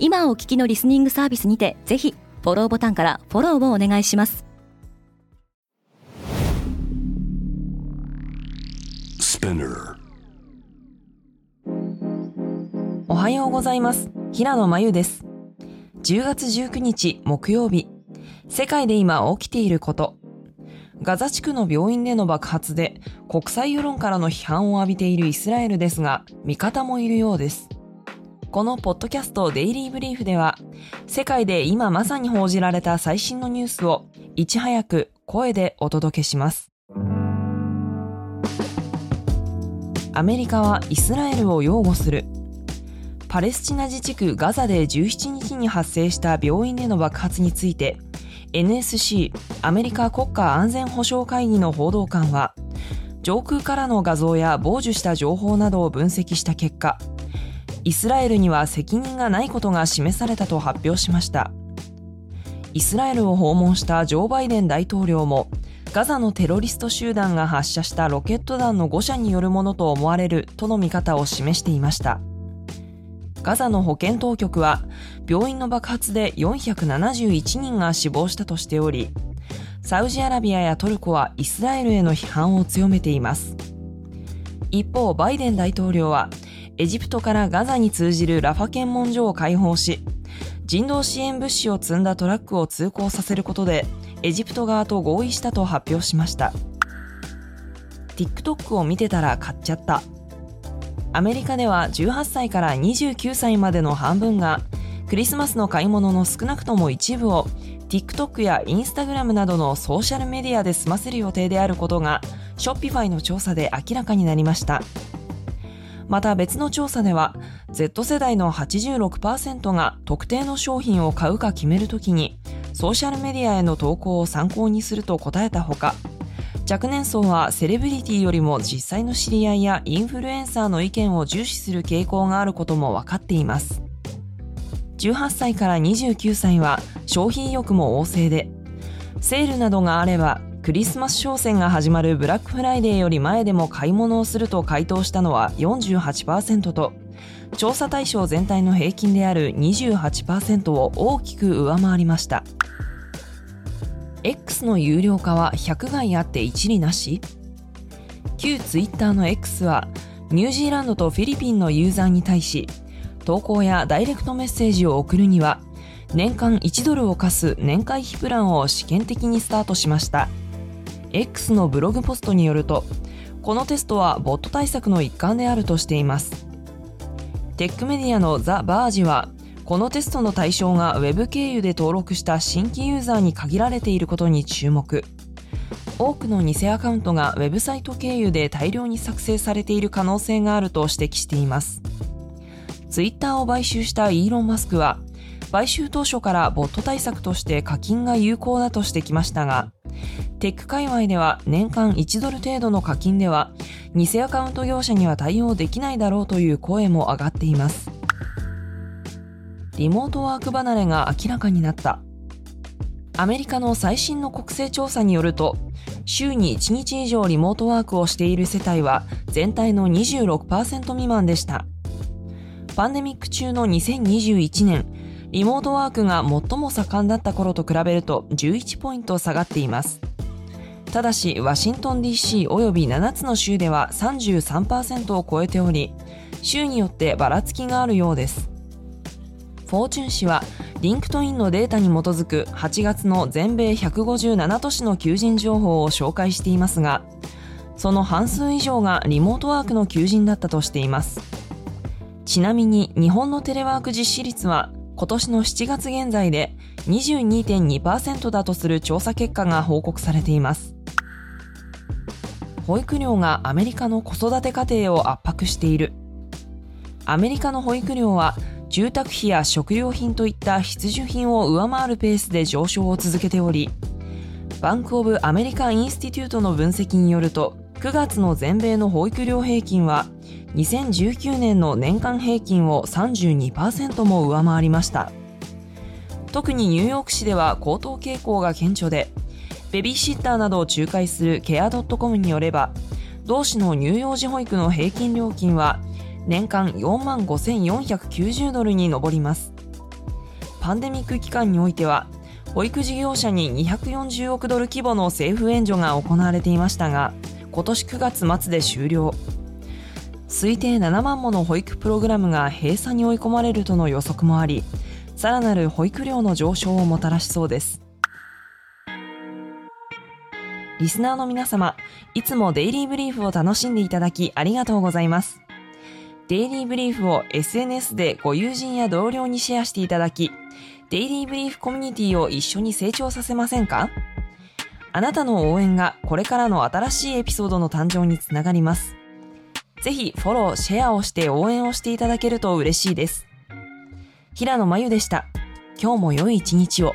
今お聞きのリスニングサービスにてぜひフォローボタンからフォローをお願いします。おはようございます。平野真由です。10月19日木曜日。世界で今起きていること。ガザ地区の病院での爆発で国際世論からの批判を浴びているイスラエルですが味方もいるようですこのポッドキャストデイリーブリーフでは、世界で今まさに報じられた最新のニュースをいち早く声でお届けします。アメリカはイスラエルを擁護する。パレスチナ自治区ガザで17日に発生した病院での爆発について、NSC アメリカ国家安全保障会議の報道官は、上空からの画像や傍受した情報などを分析した結果、イスラエルには責任がないことが示されたと発表しました。イスラエルを訪問したジョー・バイデン大統領もガザのテロリスト集団が発射したロケット弾の誤射によるものと思われるとの見方を示していました。ガザの保健当局は病院の爆発で471人が死亡したとしておりサウジアラビアやトルコはイスラエルへの批判を強めています。一方バイデン大統領はエジプトからガザに通じるラファ検問所を開放し、人道支援物資を積んだトラックを通行させることで、エジプト側と合意したと発表しました。TikTok を見てたら買っちゃった。アメリカでは18歳から29歳までの半分が、クリスマスの買い物の少なくとも一部を TikTok や Instagram などのソーシャルメディアで済ませる予定であることが、ショッピファイの調査で明らかになりました。また別の調査では Z 世代の86%が特定の商品を買うか決めるときにソーシャルメディアへの投稿を参考にすると答えたほか若年層はセレブリティよりも実際の知り合いやインフルエンサーの意見を重視する傾向があることも分かっています。18歳から29歳は消費意欲も旺盛でセールなどがあればクリスマス商戦が始まるブラックフライデーより前でも買い物をすると回答したのは48%と調査対象全体の平均である28%を大きく上回りました。X の有料化は100害あって一理なし？旧ツイッターの X はニュージーランドとフィリピンのユーザーに対し投稿やダイレクトメッセージを送るには年間1ドルを課す年会費プランを試験的にスタートしました。X のブログポストによるとこのテストはボット対策の一環であるとしています。テックメディアのザ・バージはこのテストの対象が Web 経由で登録した新規ユーザーに限られていることに注目。多くの偽アカウントがウェブサイト経由で大量に作成されている可能性があると指摘しています。ツイッターを買収したイーロン・マスクは買収当初からボット対策として課金が有効だとしてきましたがテック界隈では年間1ドル程度の課金では偽アカウント業者には対応できないだろうという声も上がっています。リモートワーク離れが明らかになった。アメリカの最新の国勢調査によると週に1日以上リモートワークをしている世帯は全体の26%未満でした。パンデミック中の2021年リモートワークが最も盛んだった頃と比べると11ポイント下がっています。ただしワシントン DC および7つの州では33%を超えており州によってばらつきがあるようです。フォーチュン氏は LinkedIn のデータに基づく8月の全米157都市の求人情報を紹介していますがその半数以上がリモートワークの求人だったとしています。ちなみに日本のテレワーク実施率は今年の7月現在で22.2%だとする調査結果が報告されています。保育料がアメリカの子育て家庭を圧迫している。アメリカの保育料は住宅費や食料品といった必需品を上回るペースで上昇を続けており、 Bank of America Institute の分析によると、9月の全米の保育料平均は2019年の年間平均を32%も上回りました。特にニューヨーク市では高騰傾向が顕著でベビーシッターなどを仲介するケア .com によれば同市の乳幼児保育の平均料金は年間4万5490ドルに上ります。パンデミック期間においては保育事業者に240億ドル規模の政府援助が行われていましたが今年9月末で終了。推定7万もの保育プログラムが閉鎖に追い込まれるとの予測もありさらなる保育料の上昇をもたらしそうです。リスナーの皆様いつもデイリーブリーフを楽しんでいただきありがとうございますデイリーブリーフを SNS でご友人や同僚にシェアしていただきデイリーブリーフコミュニティを一緒に成長させませんか？あなたの応援がこれからの新しいエピソードの誕生につながります。ぜひフォロー、シェアをして応援をしていただけると嬉しいです。平野真由でした。今日も良い一日を。